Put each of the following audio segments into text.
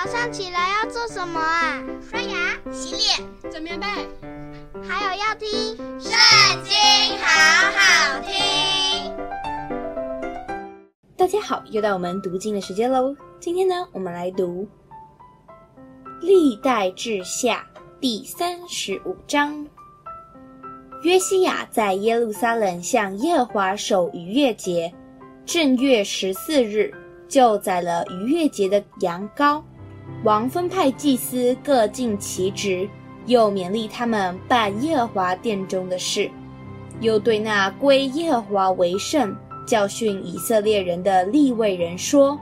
早上起来要做什么啊？刷牙、洗脸、整棉被，还有要听《圣经》，好好听。大家好，又到我们读经的时间喽。今天呢，我们来读《历代志下》第三十五章。约西亚在耶路撒冷向耶和华守逾越节，正月十四日，就宰了逾越节的羊羔。王分派祭司各尽其职，又勉励他们办耶和华殿中的事，又对那归耶和华为圣、教训以色列人的利未人说：“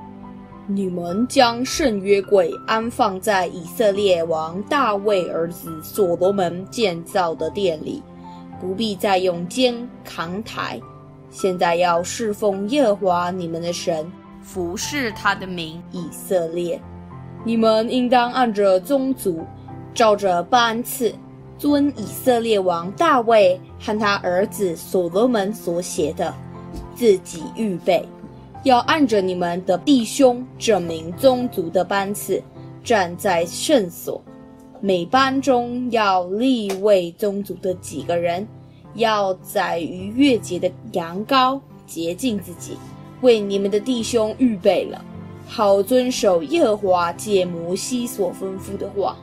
你们将圣约柜安放在以色列王大卫儿子所罗门建造的殿里，不必再用肩扛抬。现在要侍奉耶和华你们的神，服侍他的名以色列。”你们应当按着宗族，照着班次，遵以色列王大卫和他儿子所罗门所写的，自己预备，要按着你们的弟兄这名宗族的班次，站在圣所。每班中要立位宗族的几个人，要宰逾越节的羊羔，洁净自己，为你们的弟兄预备了。好遵守耶和华借摩西所吩咐的话。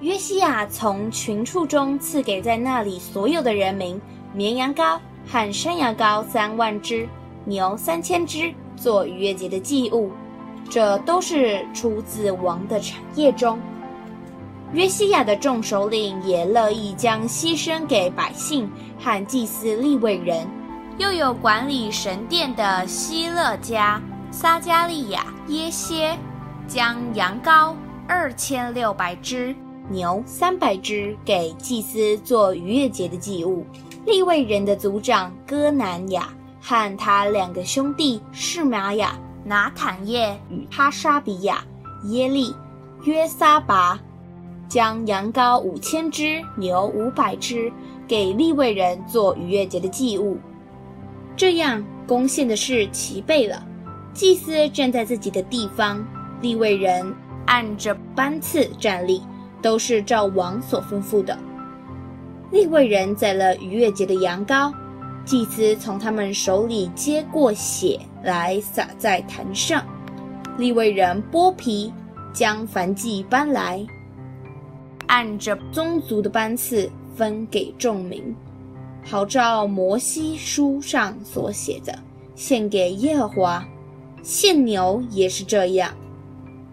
约西亚从群畜中赐给在那里所有的人民绵羊羔和山羊羔三万只，牛三千只，做逾越节的祭物。这都是出自王的产业中。约西亚的众首领也乐意将牺牲给百姓和祭司立位人，又有管理神殿的希勒家。撒迦利亚、耶歇将羊羔二千六百只、牛三百只给祭司做逾越节的祭物。利未人的族长哥南雅和他两个兄弟示玛雅、拿坦业与哈沙比亚、耶利、约撒拔将羊羔五千只、牛五百只给利未人做逾越节的祭物。这样，供献的事齐备了。祭司站在自己的地方，立位人按着班次站立，都是照王所吩咐的。立位人宰了逾越节的羊羔，祭司从他们手里接过血来洒在坛上。立位人剥皮，将燔祭搬来，按着宗族的班次分给众民，好照摩西书上所写的，献给耶和华。献牛也是这样，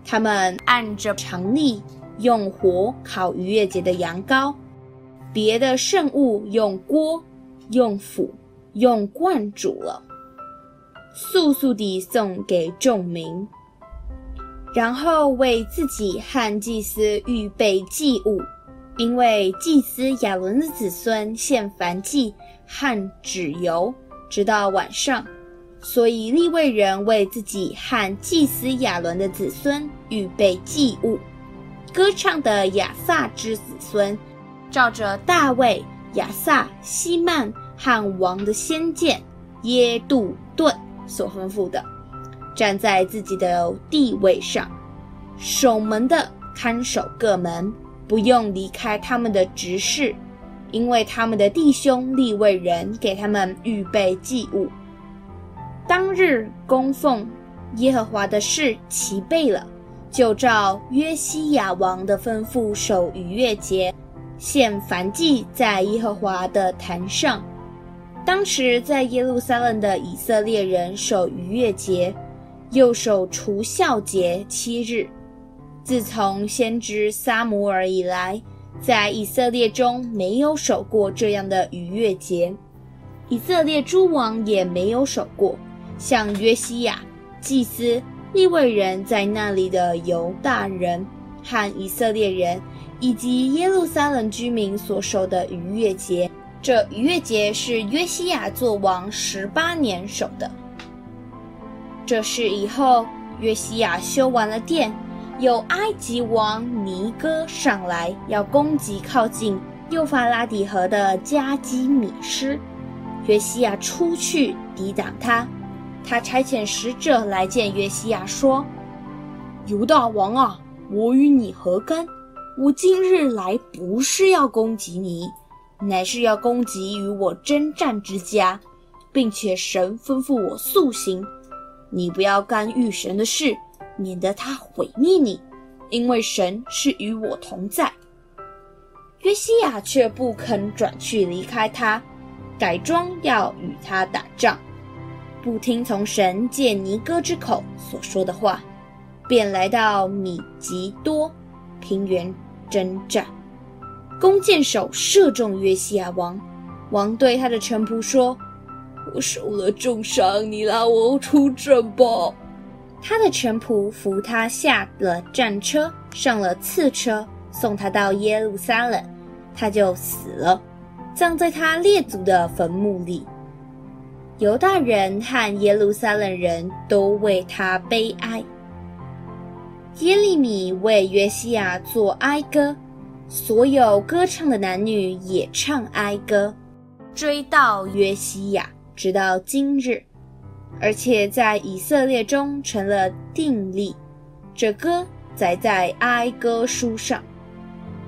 他们按着常例用火烤逾越节的羊羔，别的圣物用锅、用釜、用罐煮了，速速地送给众民，然后为自己和祭司预备祭物，因为祭司亚伦的子孙献燔祭和脂油，直到晚上。所以利未人为自己和祭司亚伦的子孙预备祭物，歌唱的亚萨之子孙，照着大卫、亚萨、希曼和王的先见耶杜顿所吩咐的，站在自己的地位上，守门的看守各门，不用离开他们的职事，因为他们的弟兄利未人给他们预备祭物。当日供奉耶和华的事齐备了，就照约西亚王的吩咐守逾越节，献燔祭在耶和华的坛上。当时在耶路撒冷的以色列人守逾越节，又守除酵节七日。自从先知撒母耳以来，在以色列中没有守过这样的逾越节，以色列诸王也没有守过。像约西亚、祭司、利未人在那里的犹大人和以色列人，以及耶路撒冷居民所守的逾越节，这逾越节是约西亚作王十八年守的。这事以后，约西亚修完了殿，有埃及王尼哥上来要攻击靠近幼发拉底河的加基米施，约西亚出去抵挡他。他差遣使者来见约西亚，说：“犹大王啊，我与你何干？我今日来不是要攻击你，乃是要攻击与我征战之家，并且神吩咐我速行，你不要干预神的事，免得他毁灭你，因为神是与我同在。约西亚却不肯转去离开他，改装要与他打仗，不听从神借尼哥之口所说的话，便来到米吉多平原征战，弓箭手射中约西亚王，王对他的臣仆说：“我受了重伤，你拉我出阵吧。”他的臣仆扶他下了战车，上了次车，送他到耶路撒冷。他就死了，葬在他列祖的坟墓里。犹大人和耶路撒冷人都为他悲哀。耶利米为约西亚作哀歌，所有歌唱的男女也唱哀歌，追悼约西亚，直到今日，而且在以色列中成了定例。这歌载在哀歌书上。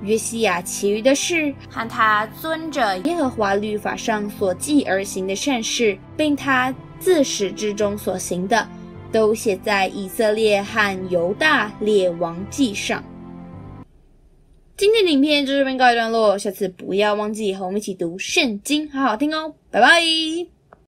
约西亚其余的事和他遵着耶和华律法上所记而行的善事，并他自始至终所行的，都写在以色列和犹大列王记上。今天的影片就这边告一段落，下次不要忘记和我们一起读圣经，好好听哦，拜拜。